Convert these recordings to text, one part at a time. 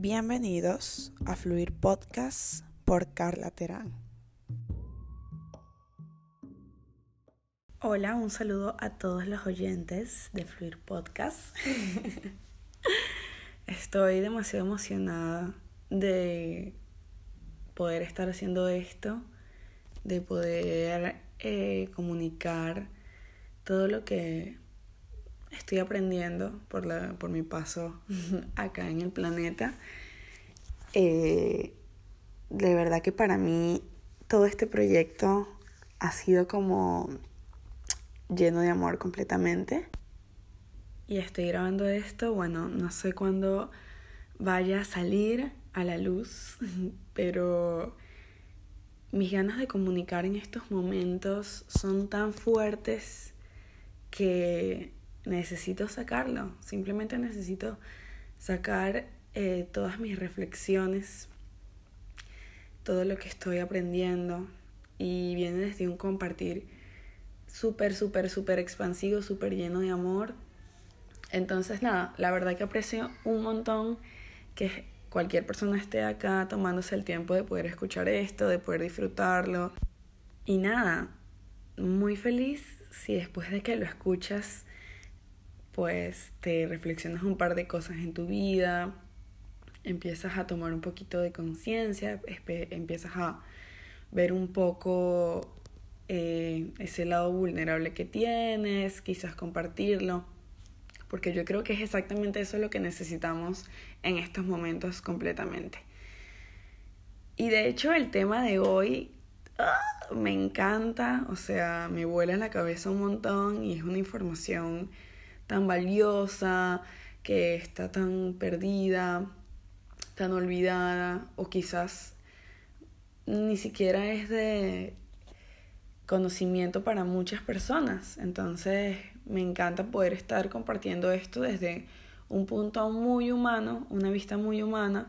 Bienvenidos a Fluir Podcast por Carla Terán. Hola, un saludo a todos los oyentes de Fluir Podcast. Estoy demasiado emocionada de poder estar haciendo esto, de poder eh, comunicar todo lo que estoy aprendiendo por, la, por mi paso acá en el planeta. Eh, de verdad que para mí todo este proyecto ha sido como lleno de amor completamente. Y estoy grabando esto, bueno, no sé cuándo vaya a salir a la luz, pero mis ganas de comunicar en estos momentos son tan fuertes que necesito sacarlo, simplemente necesito sacar eh, todas mis reflexiones, todo lo que estoy aprendiendo y viene desde un compartir súper, súper, súper expansivo, súper lleno de amor. Entonces nada, la verdad que aprecio un montón que cualquier persona esté acá tomándose el tiempo de poder escuchar esto, de poder disfrutarlo. Y nada, muy feliz si después de que lo escuchas pues te reflexionas un par de cosas en tu vida, empiezas a tomar un poquito de conciencia, empiezas a ver un poco eh, ese lado vulnerable que tienes, quizás compartirlo, porque yo creo que es exactamente eso lo que necesitamos en estos momentos completamente. Y de hecho el tema de hoy ¡ah! me encanta, o sea, me vuela en la cabeza un montón y es una información tan valiosa, que está tan perdida, tan olvidada, o quizás ni siquiera es de conocimiento para muchas personas. Entonces me encanta poder estar compartiendo esto desde un punto muy humano, una vista muy humana,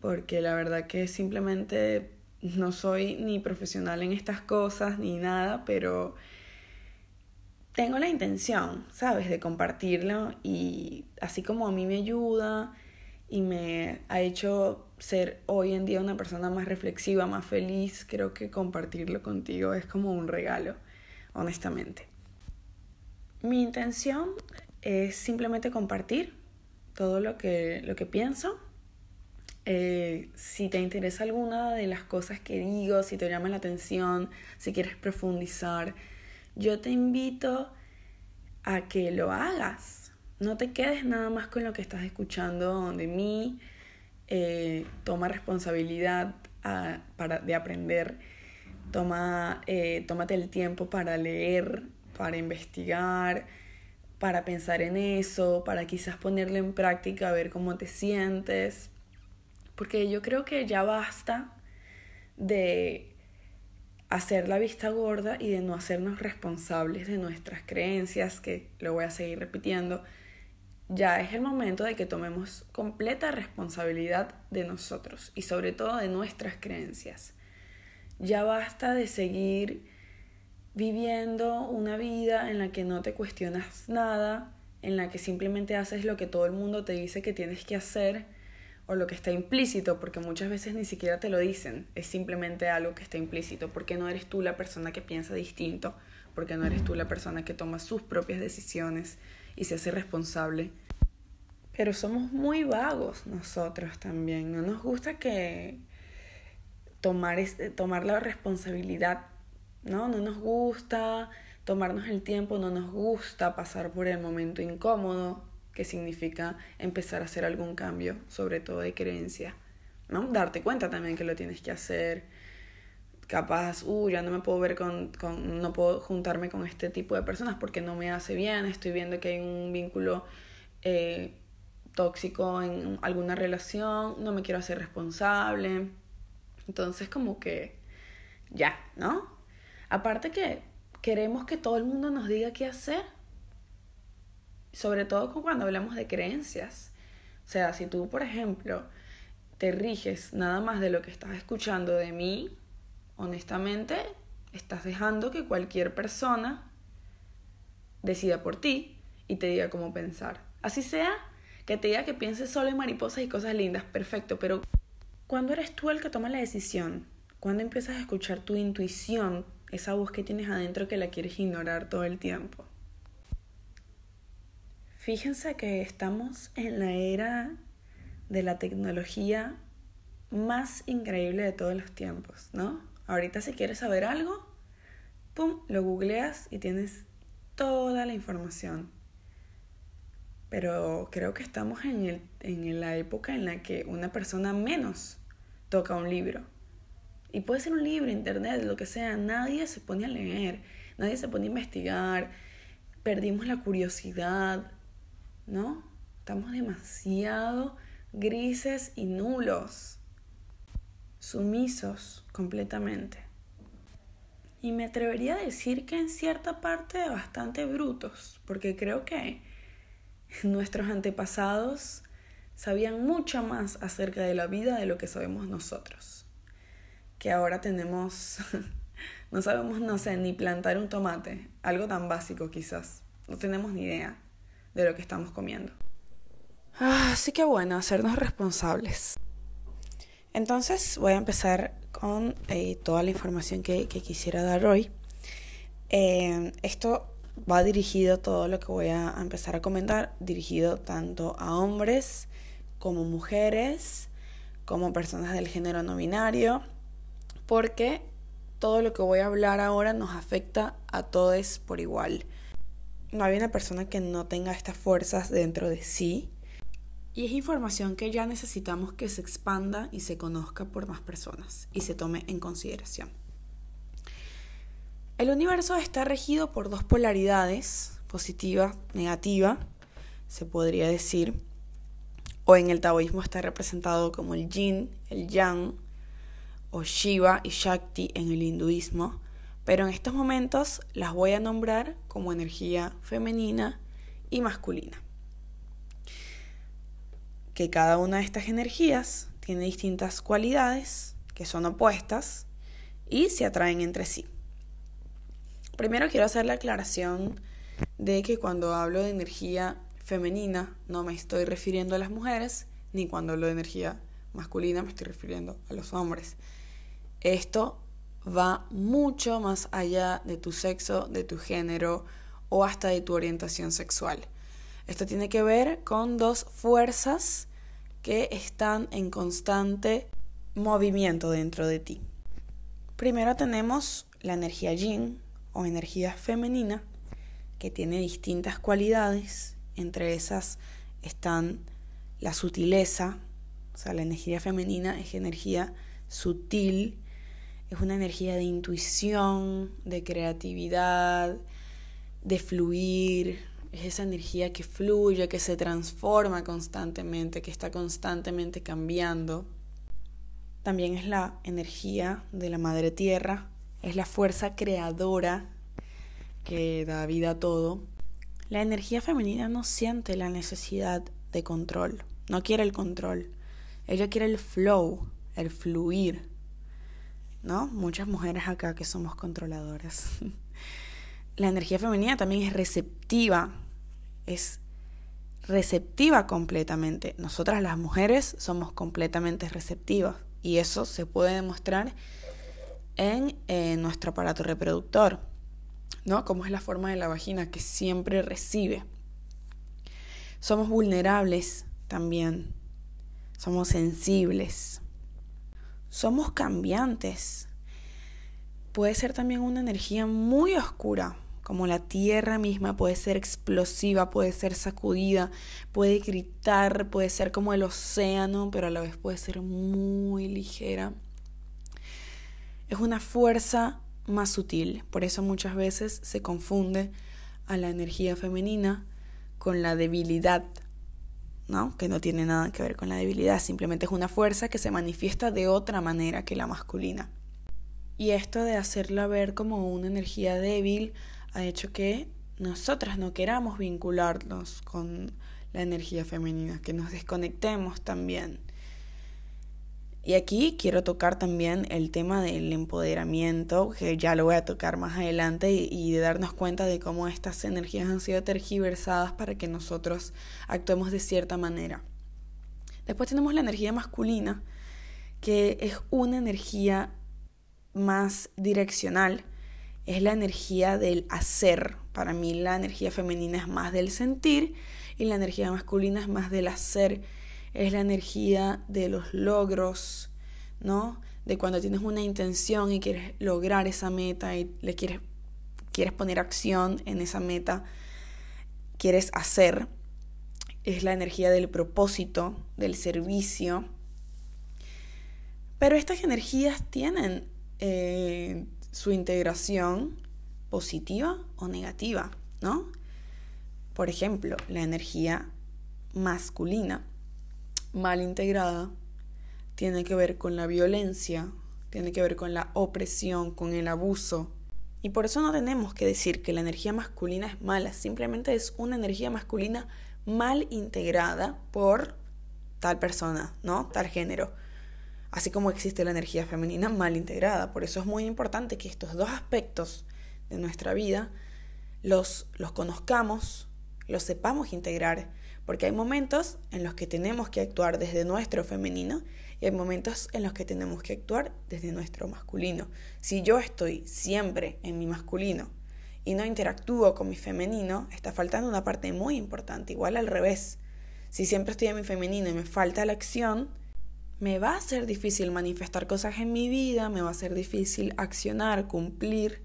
porque la verdad que simplemente no soy ni profesional en estas cosas ni nada, pero tengo la intención, ¿sabes?, de compartirlo y así como a mí me ayuda y me ha hecho ser hoy en día una persona más reflexiva, más feliz, creo que compartirlo contigo es como un regalo, honestamente. Mi intención es simplemente compartir todo lo que, lo que pienso. Eh, si te interesa alguna de las cosas que digo, si te llama la atención, si quieres profundizar, yo te invito a que lo hagas. No te quedes nada más con lo que estás escuchando de mí. Eh, toma responsabilidad ah, para, de aprender. Toma, eh, tómate el tiempo para leer, para investigar, para pensar en eso, para quizás ponerlo en práctica, ver cómo te sientes. Porque yo creo que ya basta de hacer la vista gorda y de no hacernos responsables de nuestras creencias, que lo voy a seguir repitiendo, ya es el momento de que tomemos completa responsabilidad de nosotros y sobre todo de nuestras creencias. Ya basta de seguir viviendo una vida en la que no te cuestionas nada, en la que simplemente haces lo que todo el mundo te dice que tienes que hacer o lo que está implícito, porque muchas veces ni siquiera te lo dicen, es simplemente algo que está implícito, porque no eres tú la persona que piensa distinto, porque no eres tú la persona que toma sus propias decisiones y se hace responsable. Pero somos muy vagos nosotros también, no nos gusta que tomar, tomar la responsabilidad, ¿no? No nos gusta tomarnos el tiempo, no nos gusta pasar por el momento incómodo, que significa empezar a hacer algún cambio, sobre todo de creencia, ¿no? Darte cuenta también que lo tienes que hacer. Capaz, uh, ya no me puedo ver con, con, no puedo juntarme con este tipo de personas porque no me hace bien, estoy viendo que hay un vínculo eh, tóxico en alguna relación, no me quiero hacer responsable. Entonces, como que ya, ¿no? Aparte que queremos que todo el mundo nos diga qué hacer sobre todo cuando hablamos de creencias. O sea, si tú, por ejemplo, te riges nada más de lo que estás escuchando de mí, honestamente, estás dejando que cualquier persona decida por ti y te diga cómo pensar. Así sea que te diga que pienses solo en mariposas y cosas lindas, perfecto, pero ¿cuándo eres tú el que toma la decisión? ¿Cuándo empiezas a escuchar tu intuición, esa voz que tienes adentro que la quieres ignorar todo el tiempo? Fíjense que estamos en la era de la tecnología más increíble de todos los tiempos, ¿no? Ahorita si quieres saber algo, pum, lo googleas y tienes toda la información. Pero creo que estamos en, el, en la época en la que una persona menos toca un libro. Y puede ser un libro, internet, lo que sea. Nadie se pone a leer, nadie se pone a investigar. Perdimos la curiosidad, ¿no? Estamos demasiado grises y nulos, sumisos completamente. Y me atrevería a decir que en cierta parte bastante brutos, porque creo que nuestros antepasados sabían mucho más acerca de la vida de lo que sabemos nosotros. Que ahora tenemos, no sabemos, no sé, ni plantar un tomate, algo tan básico quizás. No tenemos ni idea de lo que estamos comiendo. Ah, así que bueno, hacernos responsables. Entonces voy a empezar con eh, toda la información que, quisiera dar hoy. Eh, esto va dirigido, todo lo que voy a empezar a comentar, dirigido tanto a hombres como mujeres, como personas del género no binario, porque todo lo que voy a hablar ahora nos afecta a todos por igual no hay una persona que no tenga estas fuerzas dentro de sí. Y es información que ya necesitamos que se expanda y se conozca por más personas y se tome en consideración. El universo está regido por dos polaridades, positiva, negativa, se podría decir, o en el taoísmo está representado como el yin, el yang, o Shiva y Shakti en el hinduismo, pero en estos momentos las voy a nombrar como energía femenina y masculina. Que cada una de estas energías tiene distintas cualidades que son opuestas y se atraen entre sí. Primero quiero hacer la aclaración de que cuando hablo de energía femenina no me estoy refiriendo a las mujeres, ni cuando hablo de energía masculina me estoy refiriendo a los hombres. Esto va mucho más allá de tu sexo, de tu género o hasta de tu orientación sexual. Esto tiene que ver con dos fuerzas que están en constante movimiento dentro de ti. Primero tenemos la energía yin o energía femenina, que tiene distintas cualidades. Entre esas están la sutileza, o sea, la energía femenina es energía sutil, es una energía de intuición, de creatividad, de fluir. Es esa energía que fluye, que se transforma constantemente, que está constantemente cambiando. También es la energía de la madre tierra, es la fuerza creadora que da vida a todo. La energía femenina no siente la necesidad de control, no quiere el control. Ella quiere el flow, el fluir, ¿no? Muchas mujeres acá que somos controladoras. La energía femenina también es receptiva, es receptiva completamente. Nosotras las mujeres somos completamente receptivas y eso se puede demostrar en eh, nuestro aparato reproductor, ¿no? Como es la forma de la vagina que siempre recibe. Somos vulnerables también, somos sensibles. Somos cambiantes. Puede ser también una energía muy oscura, como la tierra misma, puede ser explosiva, puede ser sacudida, puede gritar, puede ser como el océano, pero a la vez puede ser muy ligera. Es una fuerza más sutil, por eso muchas veces se confunde a la energía femenina con la debilidad ¿no? Que no tiene nada que ver con la debilidad, simplemente es una fuerza que se manifiesta de otra manera que la masculina. Y esto de hacerla ver como una energía débil ha hecho que nosotras no queramos vincularnos con la energía femenina, que nos desconectemos también. Y aquí quiero tocar también el tema del empoderamiento, que ya lo voy a tocar más adelante, y, de darnos cuenta de cómo estas energías han sido tergiversadas para que nosotros actuemos de cierta manera. Después tenemos la energía masculina, que es una energía más direccional, es la energía del hacer. Para mí la energía femenina es más del sentir y la energía masculina es más del hacer es la energía de los logros, ¿no? De cuando tienes una intención y quieres lograr esa meta y le quieres, quieres poner acción en esa meta, quieres hacer. Es la energía del propósito, del servicio. Pero estas energías tienen eh, su integración positiva o negativa, ¿no? Por ejemplo, la energía masculina mal integrada tiene que ver con la violencia, tiene que ver con la opresión, con el abuso. Y por eso no tenemos que decir que la energía masculina es mala, simplemente es una energía masculina mal integrada por tal persona, ¿no? Tal género. Así como existe la energía femenina mal integrada. Por eso es muy importante que estos dos aspectos de nuestra vida los, los conozcamos, los sepamos integrar porque hay momentos en los que tenemos que actuar desde nuestro femenino y hay momentos en los que tenemos que actuar desde nuestro masculino. Si yo estoy siempre en mi masculino y no interactúo con mi femenino, está faltando una parte muy importante, igual al revés. Si siempre estoy en mi femenino y me falta la acción, me va a ser difícil manifestar cosas en mi vida, me va a ser difícil accionar, cumplir.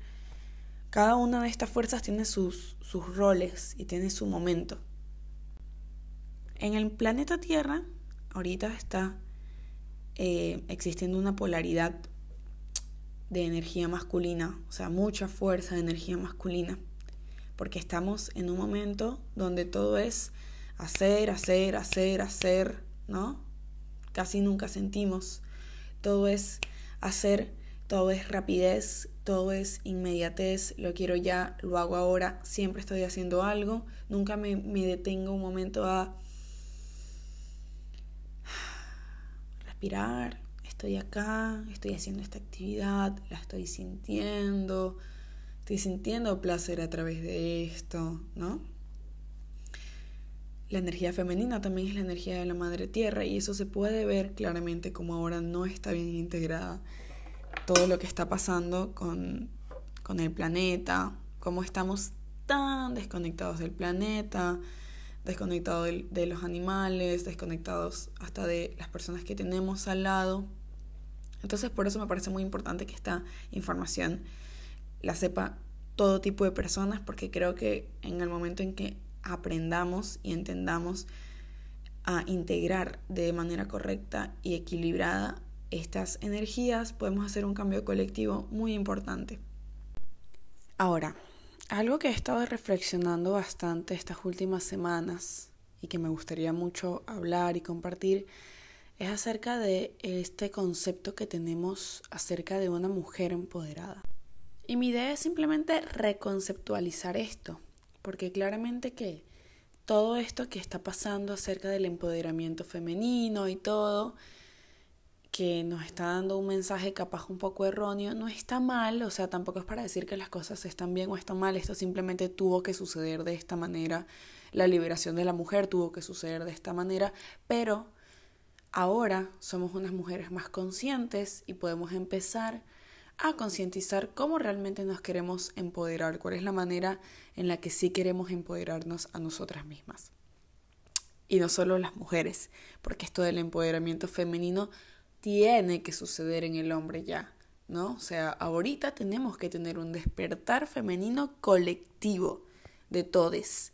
Cada una de estas fuerzas tiene sus, sus roles y tiene su momento. En el planeta Tierra, ahorita está eh, existiendo una polaridad de energía masculina, o sea, mucha fuerza de energía masculina, porque estamos en un momento donde todo es hacer, hacer, hacer, hacer, ¿no? Casi nunca sentimos. Todo es hacer, todo es rapidez, todo es inmediatez, lo quiero ya, lo hago ahora, siempre estoy haciendo algo, nunca me, me detengo un momento a estoy acá, estoy haciendo esta actividad, la estoy sintiendo, estoy sintiendo placer a través de esto, ¿no? La energía femenina también es la energía de la madre tierra y eso se puede ver claramente como ahora no está bien integrada todo lo que está pasando con, con el planeta, cómo estamos tan desconectados del planeta, desconectados de, los animales, desconectados hasta de las personas que tenemos al lado. Entonces por eso me parece muy importante que esta información la sepa todo tipo de personas porque creo que en el momento en que aprendamos y entendamos a integrar de manera correcta y equilibrada estas energías, podemos hacer un cambio colectivo muy importante. Ahora, algo que he estado reflexionando bastante estas últimas semanas y que me gustaría mucho hablar y compartir es acerca de este concepto que tenemos acerca de una mujer empoderada. Y mi idea es simplemente reconceptualizar esto, porque claramente que todo esto que está pasando acerca del empoderamiento femenino y todo, que nos está dando un mensaje capaz un poco erróneo, no está mal, o sea, tampoco es para decir que las cosas están bien o están mal, esto simplemente tuvo que suceder de esta manera, la liberación de la mujer tuvo que suceder de esta manera, pero ahora somos unas mujeres más conscientes y podemos empezar a concientizar cómo realmente nos queremos empoderar, cuál es la manera en la que sí queremos empoderarnos a nosotras mismas. Y no solo las mujeres, porque esto del empoderamiento femenino tiene que suceder en el hombre ya, ¿no? O sea, ahorita tenemos que tener un despertar femenino colectivo de todes.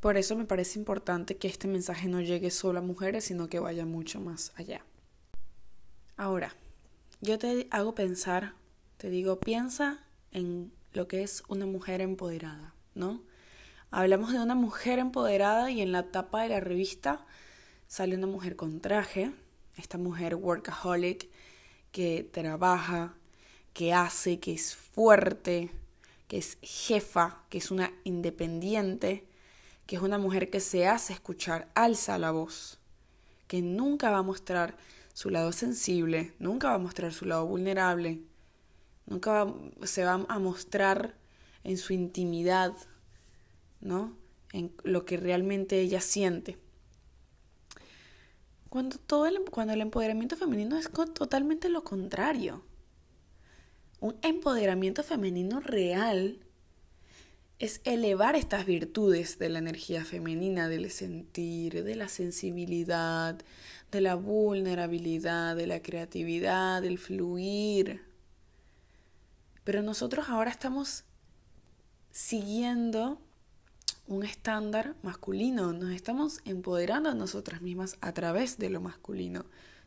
Por eso me parece importante que este mensaje no llegue solo a mujeres, sino que vaya mucho más allá. Ahora, yo te hago pensar, te digo, piensa en lo que es una mujer empoderada, ¿no? Hablamos de una mujer empoderada y en la tapa de la revista sale una mujer con traje, esta mujer workaholic que trabaja, que hace, que es fuerte, que es jefa, que es una independiente, que es una mujer que se hace escuchar, alza la voz, que nunca va a mostrar su lado sensible, nunca va a mostrar su lado vulnerable, nunca se va a mostrar en su intimidad, ¿no? En lo que realmente ella siente. Cuando, todo el, cuando el empoderamiento femenino es totalmente lo contrario. Un empoderamiento femenino real es elevar estas virtudes de la energía femenina, del sentir, de la sensibilidad, de la vulnerabilidad, de la creatividad, del fluir. Pero nosotros ahora estamos siguiendo un estándar masculino, nos estamos empoderando a nosotras mismas a través de lo masculino,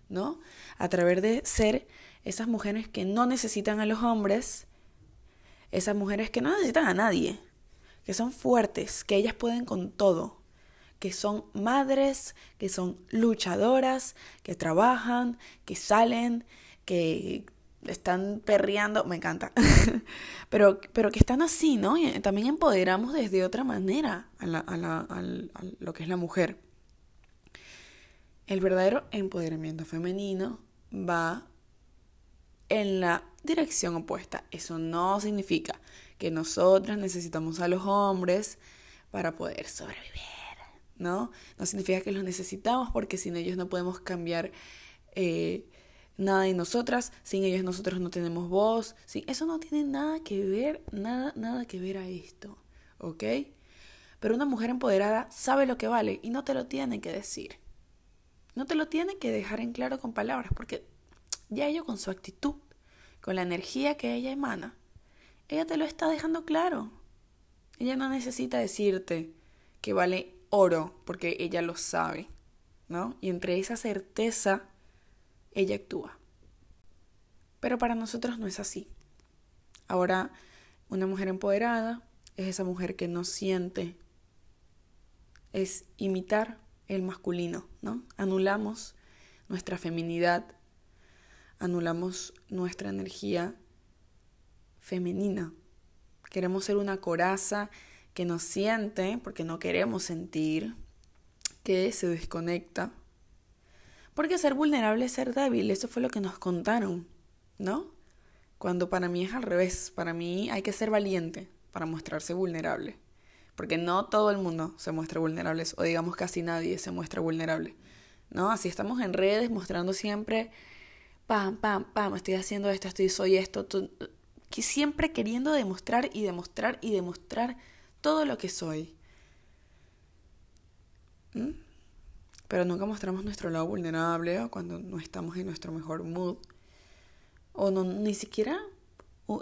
¿no? A través de ser esas mujeres que no necesitan a los hombres, esas mujeres que no necesitan a nadie, que son fuertes, que ellas pueden con todo, que son madres, que son luchadoras, que trabajan, que salen, que están perreando, me encanta, pero, pero que están así, ¿no? Y también empoderamos desde otra manera a, la, a, la, lo que es la mujer. El verdadero empoderamiento femenino va en la dirección opuesta. Eso no significa que nosotras necesitamos a los hombres para poder sobrevivir, ¿no? No significa que los necesitamos porque sin ellos no podemos cambiar eh, nada de nosotras, sin ellos nosotros no tenemos voz, sí, eso no tiene nada que ver, nada, nada que ver a esto, ¿ok? Pero una mujer empoderada sabe lo que vale y no te lo tiene que decir. No te lo tiene que dejar en claro con palabras, porque ya ello con su actitud, con la energía que ella emana, ella te lo está dejando claro. Ella no necesita decirte que vale oro, porque ella lo sabe, ¿no? Y entre esa certeza ella actúa. Pero para nosotros no es así. Ahora, una mujer empoderada es esa mujer que no siente, es imitar el masculino, ¿no? Anulamos nuestra feminidad, anulamos nuestra energía femenina. Queremos ser una coraza que no siente, porque no queremos sentir, que se desconecta, porque ser vulnerable es ser débil, eso fue lo que nos contaron, ¿no? Cuando para mí es al revés, para mí hay que ser valiente para mostrarse vulnerable. Porque no todo el mundo se muestra vulnerable, o digamos casi nadie se muestra vulnerable. ¿No? Así estamos en redes mostrando siempre, pam, pam, pam, estoy haciendo esto, estoy, soy esto, siempre queriendo demostrar y demostrar y demostrar todo lo que soy. ¿Mm? Pero nunca mostramos nuestro lado vulnerable o cuando no estamos en nuestro mejor mood. O no, ni siquiera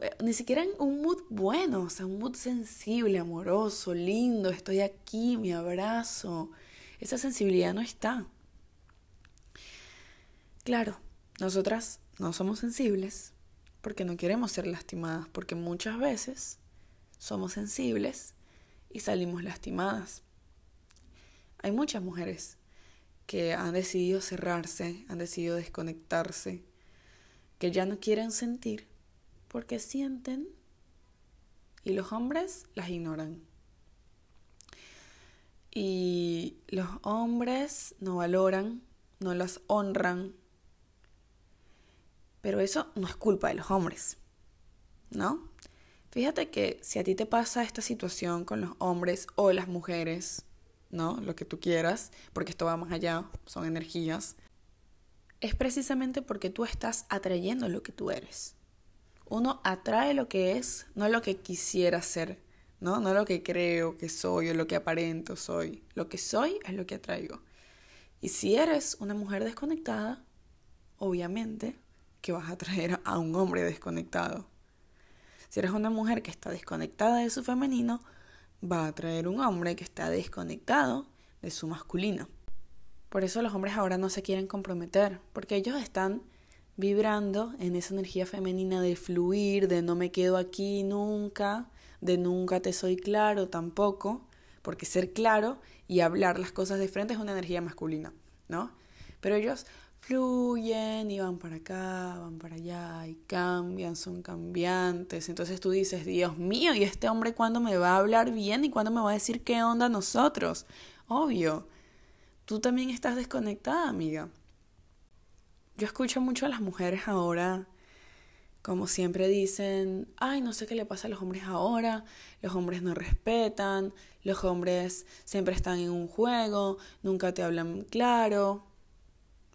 eh, ni siquiera en un mood bueno, o sea, un mood sensible, amoroso, lindo, estoy aquí, me abrazo. Esa sensibilidad no está. Claro, nosotras no somos sensibles porque no queremos ser lastimadas, porque muchas veces somos sensibles y salimos lastimadas. Hay muchas mujeres que han decidido cerrarse, han decidido desconectarse, que ya no quieren sentir porque sienten y los hombres las ignoran. Y los hombres no valoran, no las honran. Pero eso no es culpa de los hombres, ¿no? Fíjate que si a ti te pasa esta situación con los hombres o las mujeres, ¿no? Lo que tú quieras, porque esto va más allá, son energías, es precisamente porque tú estás atrayendo lo que tú eres. Uno atrae lo que es, no lo que quisiera ser, ¿no? No lo que creo que soy o lo que aparento soy. Lo que soy es lo que atraigo. Y si eres una mujer desconectada, obviamente que vas a atraer a un hombre desconectado. Si eres una mujer que está desconectada de su femenino, va a traer un hombre que está desconectado de su masculino. Por eso los hombres ahora no se quieren comprometer, porque ellos están vibrando en esa energía femenina de fluir, de no me quedo aquí nunca, de nunca te soy claro tampoco, porque ser claro y hablar las cosas de frente es una energía masculina, ¿no? Pero ellos fluyen y van para acá, van para allá y cambian, son cambiantes. Entonces tú dices, Dios mío, ¿y este hombre cuándo me va a hablar bien y cuándo me va a decir qué onda nosotros? Obvio, tú también estás desconectada, amiga. yo escucho mucho a las mujeres ahora, como siempre dicen, ay, no sé qué le pasa a los hombres ahora, los hombres no respetan, los hombres siempre están en un juego, nunca te hablan claro.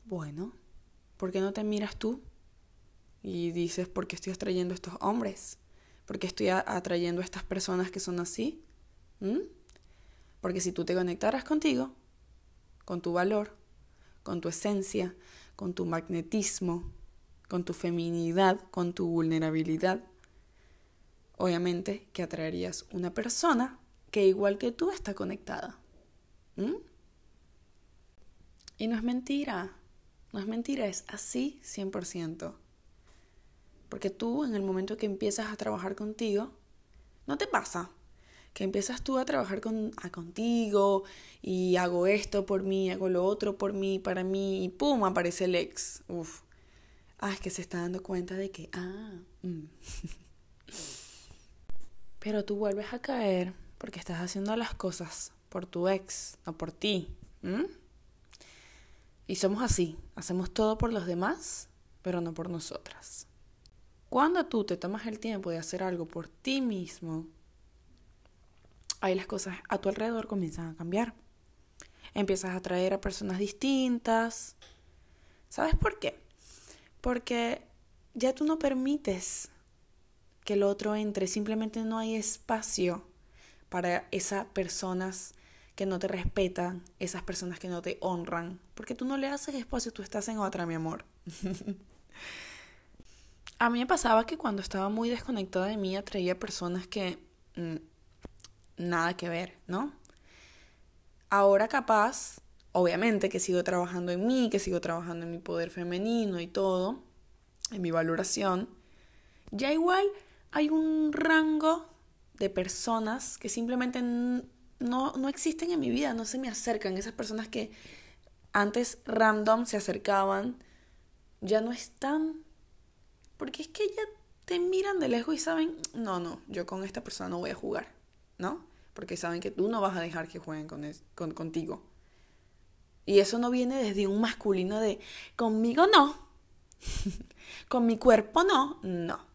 Bueno, ¿por qué no te miras tú? Y dices, ¿por qué estoy atrayendo a estos hombres? ¿Por qué estoy atrayendo a estas personas que son así? ¿Mm? Porque si tú te conectaras contigo, con tu valor, con tu esencia, con tu magnetismo, con tu feminidad, con tu vulnerabilidad, obviamente que atraerías una persona que igual que tú está conectada. ¿Mm? Y no es mentira, no es mentira, es así 100%. Porque tú en el momento que empiezas a trabajar contigo, no te pasa que empiezas tú a trabajar con, a contigo y hago esto por mí, hago lo otro por mí, para mí, y pum, aparece el ex. Uf. Ah, es que se está dando cuenta de que, ah, mm. pero tú vuelves a caer porque estás haciendo las cosas por tu ex, no por ti. Y somos así, hacemos todo por los demás, pero no por nosotras. Cuando tú te tomas el tiempo de hacer algo por ti mismo, ahí las cosas a tu alrededor comienzan a cambiar. Empiezas a atraer a personas distintas. ¿Sabes por qué? Porque ya tú no permites que el otro entre, simplemente no hay espacio para esas personas que no te respetan, esas personas que no te honran, porque tú no le haces espacio, tú estás en otra, mi amor. a mí me pasaba que cuando estaba muy desconectada de mí atraía personas que mm, nada que ver, ¿no? Ahora capaz, obviamente que sigo trabajando en mí, que sigo trabajando en mi poder femenino y todo, en mi valoración, ya igual hay un rango de personas que simplemente no, no existen en mi vida, no se me acercan. Esas personas que antes random se acercaban, ya no están. Porque es que ya te miran de lejos y saben, no, no, yo con esta persona no voy a jugar, ¿no? Porque saben que tú no vas a dejar que jueguen con, con contigo. Y eso no viene desde un masculino de, conmigo no, con mi cuerpo no, no.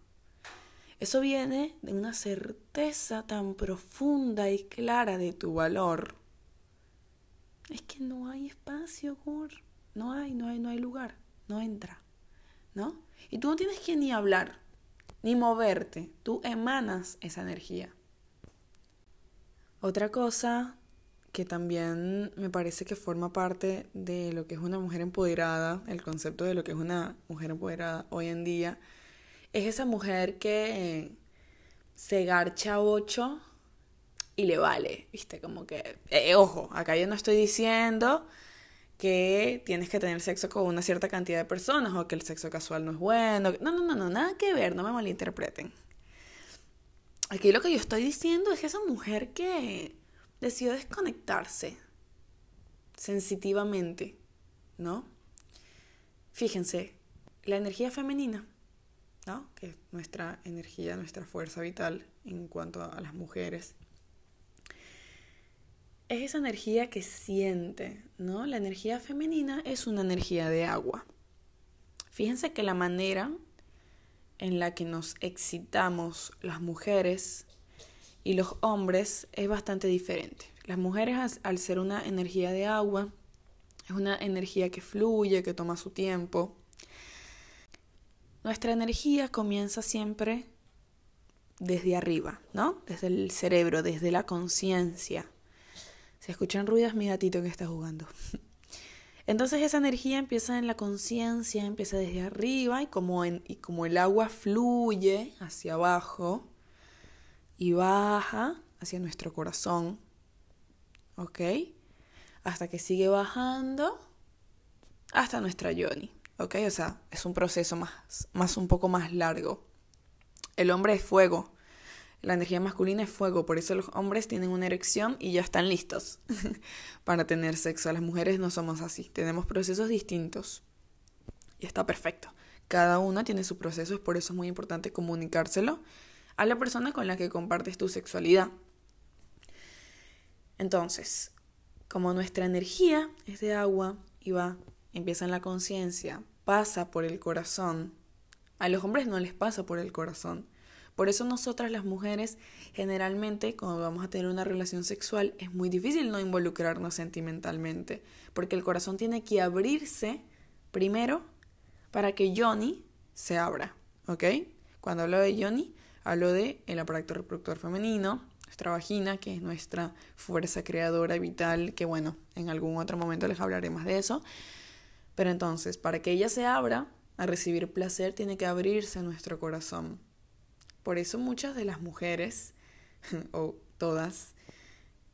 Eso viene de una certeza tan profunda y clara de tu valor. Es que no hay espacio, Gor. No hay, no hay, no hay lugar. No entra. ¿No? Y tú no tienes que ni hablar, ni moverte. Tú emanas esa energía. Otra cosa que también me parece que forma parte de lo que es una mujer empoderada, el concepto de lo que es una mujer empoderada hoy en día, es esa mujer que se garcha ocho y le vale, ¿viste? Como que, eh, ojo, acá yo no estoy diciendo que tienes que tener sexo con una cierta cantidad de personas o que el sexo casual no es bueno. No, no, no, no, nada que ver, no me malinterpreten. Aquí lo que yo estoy diciendo es que esa mujer que decidió desconectarse sensitivamente, ¿no? Fíjense, la energía femenina que es nuestra energía, nuestra fuerza vital en cuanto a las mujeres. Es esa energía que siente, ¿no? La energía femenina es una energía de agua. Fíjense que la manera en la que nos excitamos las mujeres y los hombres es bastante diferente. Las mujeres al ser una energía de agua, es una energía que fluye, que toma su tiempo, nuestra energía comienza siempre desde arriba, ¿no? Desde el cerebro, desde la conciencia. Se escuchan ruidos, mi gatito que está jugando. Entonces esa energía empieza en la conciencia, empieza desde arriba y como, y como el agua fluye hacia abajo y baja hacia nuestro corazón, ¿ok? Hasta que sigue bajando hasta nuestra yoni. ¿Ok? O sea, es un proceso más, más un poco más largo. El hombre es fuego, la energía masculina es fuego, por eso los hombres tienen una erección y ya están listos para tener sexo. Las mujeres no somos así, tenemos procesos distintos y está perfecto. Cada una tiene su proceso, es por eso es muy importante comunicárselo a la persona con la que compartes tu sexualidad. Entonces, como nuestra energía es de agua y va empieza en la conciencia, pasa por el corazón. A los hombres no les pasa por el corazón. Por eso nosotras las mujeres generalmente cuando vamos a tener una relación sexual es muy difícil no involucrarnos sentimentalmente, porque el corazón tiene que abrirse primero para que Johnny se abra, ¿ok? Cuando hablo de Johnny, hablo de el aparato reproductor femenino, nuestra vagina, que es nuestra fuerza creadora vital, que bueno, en algún otro momento les hablaré más de eso. Pero entonces, para que ella se abra a recibir placer, tiene que abrirse nuestro corazón. Por eso muchas de las mujeres, o todas,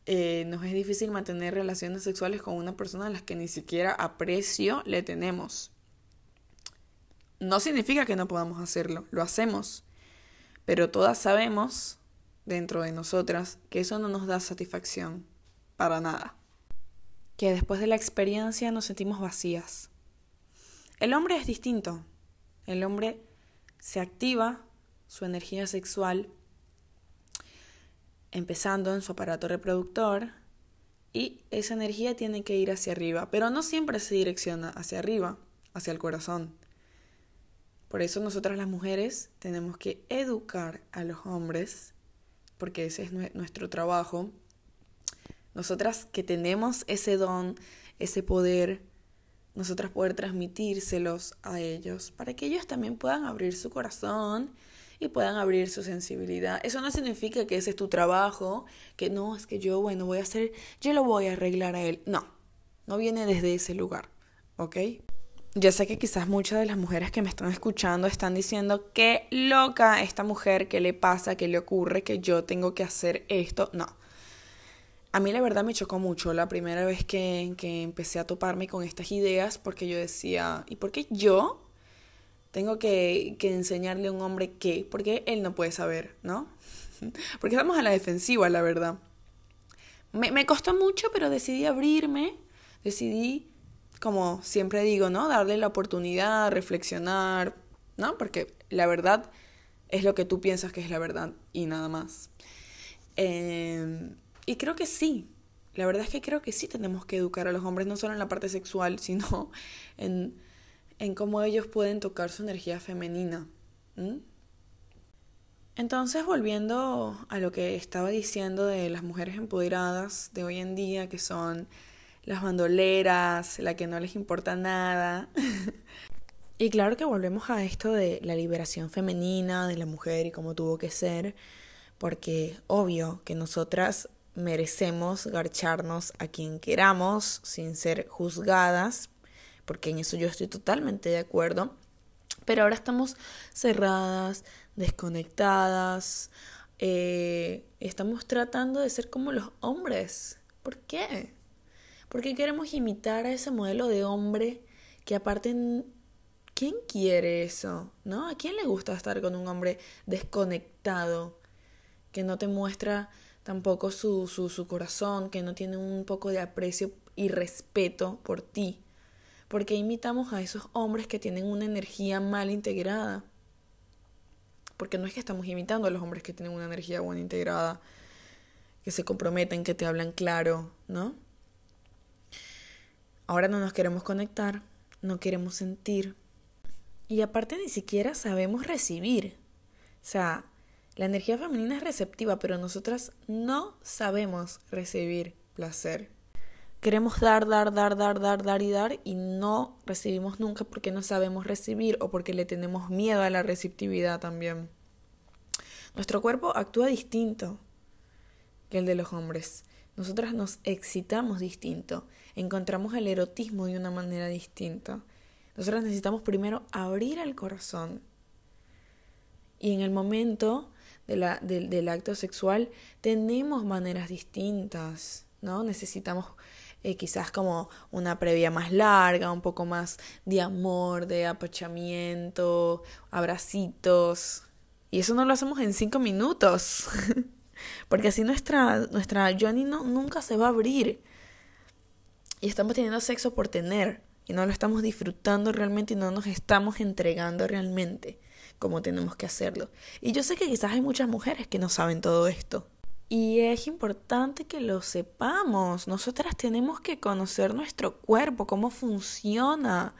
eh, nos es difícil mantener relaciones sexuales con una persona a las que ni siquiera aprecio le tenemos. No significa que no podamos hacerlo, lo hacemos. Pero todas sabemos, dentro de nosotras, que eso no nos da satisfacción, para nada. Que después de la experiencia nos sentimos vacías. El hombre es distinto. El hombre se activa su energía sexual empezando en su aparato reproductor y esa energía tiene que ir hacia arriba, pero no siempre se direcciona hacia arriba, hacia el corazón. Por eso nosotras las mujeres tenemos que educar a los hombres, porque ese es nuestro trabajo. Nosotras que tenemos ese don, ese poder, nosotras poder transmitírselos a ellos, para que ellos también puedan abrir su corazón y puedan abrir su sensibilidad. Eso no significa que ese es tu trabajo, que no, es que yo, bueno, voy a hacer, yo lo voy a arreglar a él. No, no viene desde ese lugar, ¿ok? Ya sé que quizás muchas de las mujeres que me están escuchando están diciendo, qué loca esta mujer, qué le pasa, qué le ocurre, que yo tengo que hacer esto. No. A mí la verdad me chocó mucho la primera vez que, que empecé a toparme con estas ideas porque yo decía, ¿y por qué yo tengo que, enseñarle a un hombre qué, porque él no puede saber, ¿no? Porque estamos a la defensiva, la verdad. Me, me costó mucho, pero decidí abrirme, decidí, como siempre digo, ¿no? Darle la oportunidad, reflexionar, ¿no? Porque la verdad es lo que tú piensas que es la verdad y nada más. Em, y creo que sí, la verdad es que creo que sí tenemos que educar a los hombres, no solo en la parte sexual, sino en en cómo ellos pueden tocar su energía femenina. Entonces, volviendo a lo que estaba diciendo de las mujeres empoderadas de hoy en día, que son las bandoleras, la que no les importa nada. y claro que volvemos a esto de la liberación femenina de la mujer y cómo tuvo que ser, porque obvio que nosotras merecemos garcharnos a quien queramos sin ser juzgadas porque en eso yo estoy totalmente de acuerdo. Pero ahora estamos cerradas, desconectadas, eh, estamos tratando de ser como los hombres. ¿Por qué? Porque queremos imitar a ese modelo de hombre que aparte, ¿quién quiere eso? ¿No? ¿A quién le gusta estar con un hombre desconectado? Que no te muestra tampoco su, su, su corazón, que no tiene un poco de aprecio y respeto por ti. Porque imitamos a esos hombres que tienen una energía mal integrada. Porque no es que estamos imitando a los hombres que tienen una energía buena integrada, que se comprometen, que te hablan claro, ¿no? Ahora no nos queremos conectar, no queremos sentir. Y aparte ni siquiera sabemos recibir. O sea, la energía femenina es receptiva, pero nosotras no sabemos recibir placer. Queremos dar, dar, dar, dar, dar, dar y dar y no recibimos nunca porque no sabemos recibir o porque le tenemos miedo a la receptividad también. Nuestro cuerpo actúa distinto que el de los hombres. Nosotras nos excitamos distinto, encontramos el erotismo de una manera distinta. Nosotras necesitamos primero abrir el corazón. Y en el momento de la, del acto sexual tenemos maneras distintas, ¿no? Necesitamos eh, quizás como una previa más larga, un poco más de amor, de apachamiento, abracitos. Y eso no lo hacemos en cinco minutos. Porque así nuestra, nuestra Johnny no, nunca se va a abrir. Y estamos teniendo sexo por tener. Y no lo estamos disfrutando realmente y no nos estamos entregando realmente como tenemos que hacerlo. Y yo sé que quizás hay muchas mujeres que no saben todo esto. Y es importante que lo sepamos. Nosotras tenemos que conocer nuestro cuerpo, cómo funciona,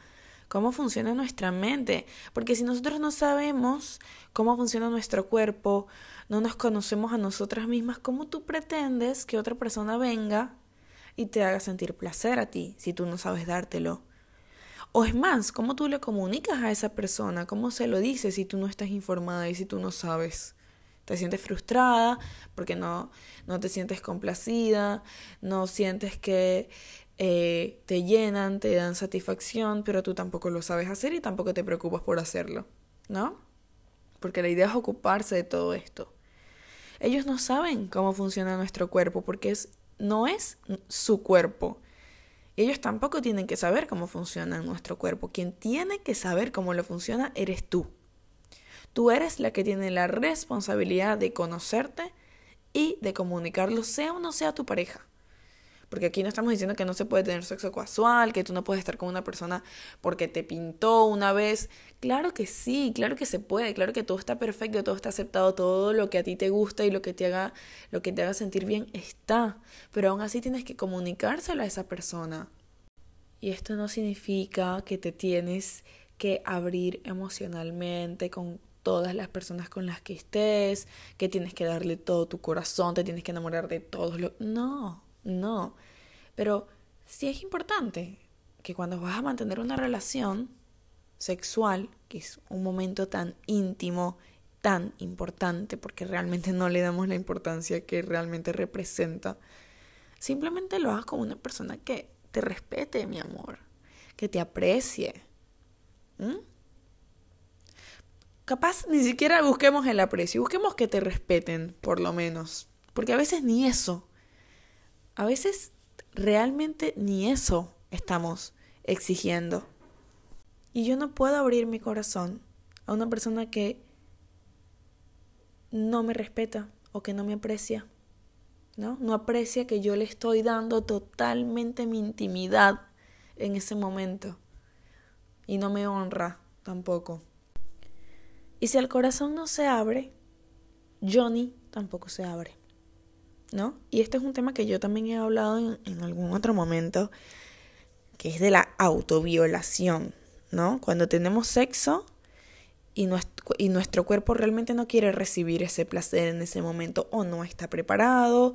cómo funciona nuestra mente. Porque si nosotros no sabemos cómo funciona nuestro cuerpo, no nos conocemos a nosotras mismas, ¿cómo tú pretendes que otra persona venga y te haga sentir placer a ti si tú no sabes dártelo? O es más, ¿cómo tú le comunicas a esa persona? ¿Cómo se lo dices si tú no estás informada y si tú no sabes? Te sientes frustrada porque no, no te sientes complacida, no sientes que eh, te llenan, te dan satisfacción, pero tú tampoco lo sabes hacer y tampoco te preocupas por hacerlo, ¿no? Porque la idea es ocuparse de todo esto. Ellos no saben cómo funciona nuestro cuerpo porque es, no es su cuerpo. Ellos tampoco tienen que saber cómo funciona nuestro cuerpo. Quien tiene que saber cómo lo funciona eres tú. Tú eres la que tiene la responsabilidad de conocerte y de comunicarlo, sea o no sea tu pareja. Porque aquí no estamos diciendo que no se puede tener sexo casual, que tú no puedes estar con una persona porque te pintó una vez. Claro que sí, claro que se puede, claro que todo está perfecto, todo está aceptado, todo lo que a ti te gusta y lo que te haga, lo que te haga sentir bien está. Pero aún así tienes que comunicárselo a esa persona. Y esto no significa que te tienes que abrir emocionalmente con todas las personas con las que estés, que tienes que darle todo tu corazón, te tienes que enamorar de todos los... No, no. Pero sí es importante que cuando vas a mantener una relación sexual, que es un momento tan íntimo, tan importante, porque realmente no le damos la importancia que realmente representa, simplemente lo hagas con una persona que te respete, mi amor, que te aprecie. Capaz ni siquiera busquemos el aprecio, busquemos que te respeten, por lo menos. Porque a veces ni eso a veces realmente ni eso estamos exigiendo. Y yo no puedo abrir mi corazón a una persona que no me respeta o que no me aprecia. ¿No? No aprecia que yo le estoy dando totalmente mi intimidad en ese momento. Y no me honra tampoco. Y si el corazón no se abre, Johnny tampoco se abre. ¿No? Y este es un tema que yo también he hablado en, algún otro momento, que es de la autoviolación, ¿no? Cuando tenemos sexo y nuestro, cuerpo realmente no quiere recibir ese placer en ese momento, o no está preparado,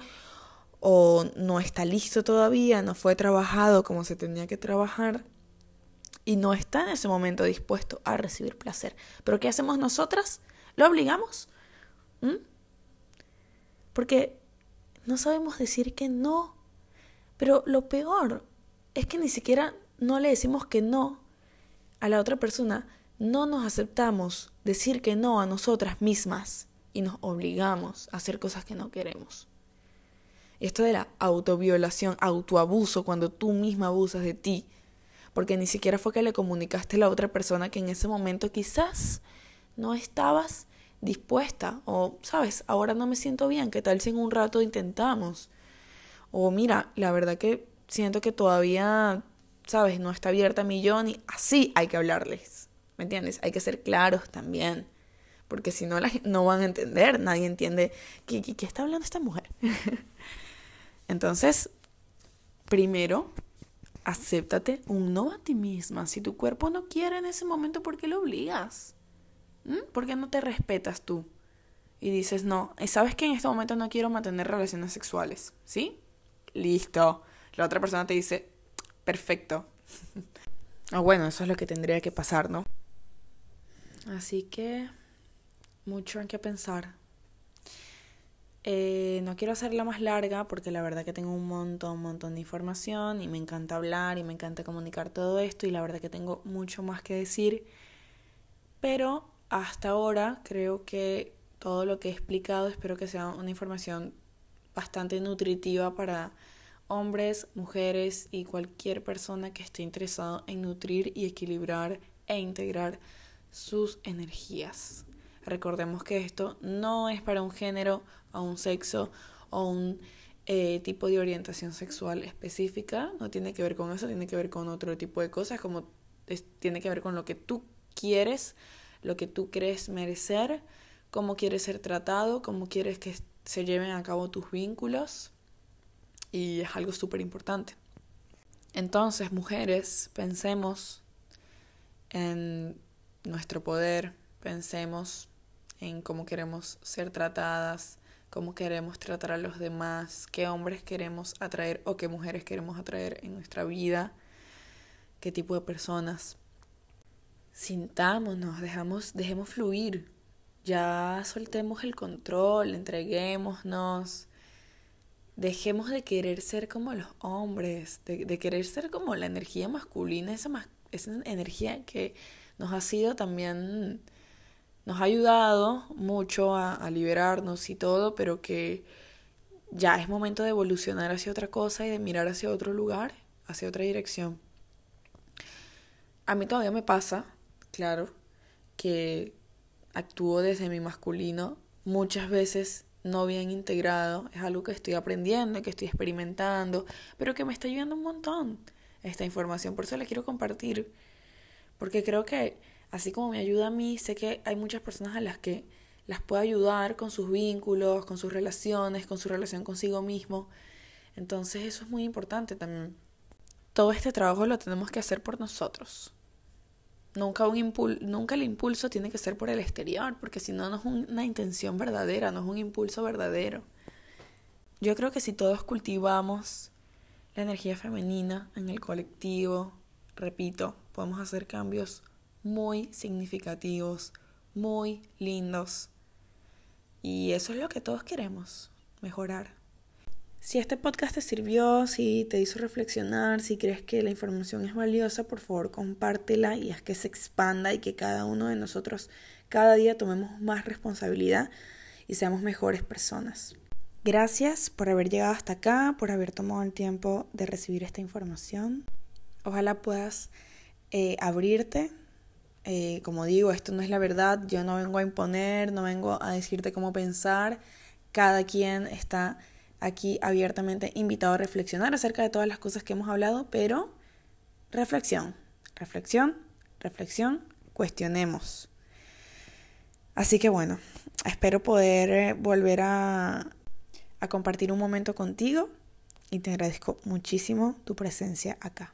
o no está listo todavía, no fue trabajado como se tenía que trabajar, y no está en ese momento dispuesto a recibir placer. Pero ¿qué hacemos nosotras? ¿Lo obligamos? ¿Mm? Porque no sabemos decir que no. Pero lo peor es que ni siquiera no le decimos que no a la otra persona. No nos aceptamos decir que no a nosotras mismas y nos obligamos a hacer cosas que no queremos. Esto de la autoviolación, autoabuso, cuando tú misma abusas de ti, porque ni siquiera fue que le comunicaste a la otra persona que en ese momento quizás no estabas dispuesta o, sabes, ahora no me siento bien, ¿qué tal si en un rato intentamos? O mira, la verdad que siento que todavía, sabes, no está abierta mi millón y así hay que hablarles, ¿me entiendes? Hay que ser claros también, porque si no, no van a entender, nadie entiende qué, qué, qué está hablando esta mujer. Entonces, primero, acéptate un no a ti misma. Si tu cuerpo no quiere en ese momento, ¿por qué lo obligas? ¿Mm? ¿Por qué no te respetas tú? Y dices, no, sabes que en este momento no quiero mantener relaciones sexuales, ¿sí? Listo. La otra persona te dice, perfecto. o bueno, eso es lo que tendría que pasar, ¿no? Así que, mucho en qué pensar. Eh, no quiero hacerla más larga porque la verdad que tengo un montón, un montón de información y me encanta hablar y me encanta comunicar todo esto y la verdad que tengo mucho más que decir. Pero hasta ahora creo que todo lo que he explicado espero que sea una información bastante nutritiva para hombres, mujeres y cualquier persona que esté interesado en nutrir y equilibrar e integrar sus energías. Recordemos que esto no es para un género o un sexo o un eh, tipo de orientación sexual específica, no tiene que ver con eso, tiene que ver con otro tipo de cosas, como tiene que ver con lo que tú quieres lo que tú crees merecer, cómo quieres ser tratado, cómo quieres que se lleven a cabo tus vínculos. Y es algo súper importante. Entonces, mujeres, pensemos en nuestro poder, pensemos en cómo queremos ser tratadas, cómo queremos tratar a los demás, qué hombres queremos atraer o qué mujeres queremos atraer en nuestra vida, qué tipo de personas. Sintámonos, dejamos, dejemos fluir, ya soltemos el control, entreguémonos, dejemos de querer ser como los hombres, de, de querer ser como la energía masculina, esa, esa energía que nos ha sido también nos ha ayudado mucho a, liberarnos y todo, pero que ya es momento de evolucionar hacia otra cosa y de mirar hacia otro lugar, hacia otra dirección. A mí todavía me pasa, claro, que actúo desde mi masculino, muchas veces no bien integrado, es algo que estoy aprendiendo, que estoy experimentando, pero que me está ayudando un montón esta información, por eso la quiero compartir, porque creo que así como me ayuda a mí, sé que hay muchas personas a las que las puedo ayudar con sus vínculos, con sus relaciones, con su relación consigo mismo. Entonces eso es muy importante también. Todo este trabajo lo tenemos que hacer por nosotros. Nunca, un nunca el impulso tiene que ser por el exterior, porque si no, no es una intención verdadera, no es un impulso verdadero. Yo creo que si todos cultivamos la energía femenina en el colectivo, repito, podemos hacer cambios muy significativos, muy lindos. Y eso es lo que todos queremos, mejorar. Si este podcast te sirvió, si te hizo reflexionar, si crees que la información es valiosa, por favor compártela y haz que se expanda y que cada uno de nosotros cada día tomemos más responsabilidad y seamos mejores personas. Gracias por haber llegado hasta acá, por haber tomado el tiempo de recibir esta información. Ojalá puedas eh, abrirte eh, como digo, esto no es la verdad, yo no vengo a imponer, no vengo a decirte cómo pensar, cada quien está aquí abiertamente invitado a reflexionar acerca de todas las cosas que hemos hablado, pero reflexión, reflexión, reflexión, cuestionemos. Así que bueno, espero poder eh, volver a, a compartir un momento contigo y te agradezco muchísimo tu presencia acá.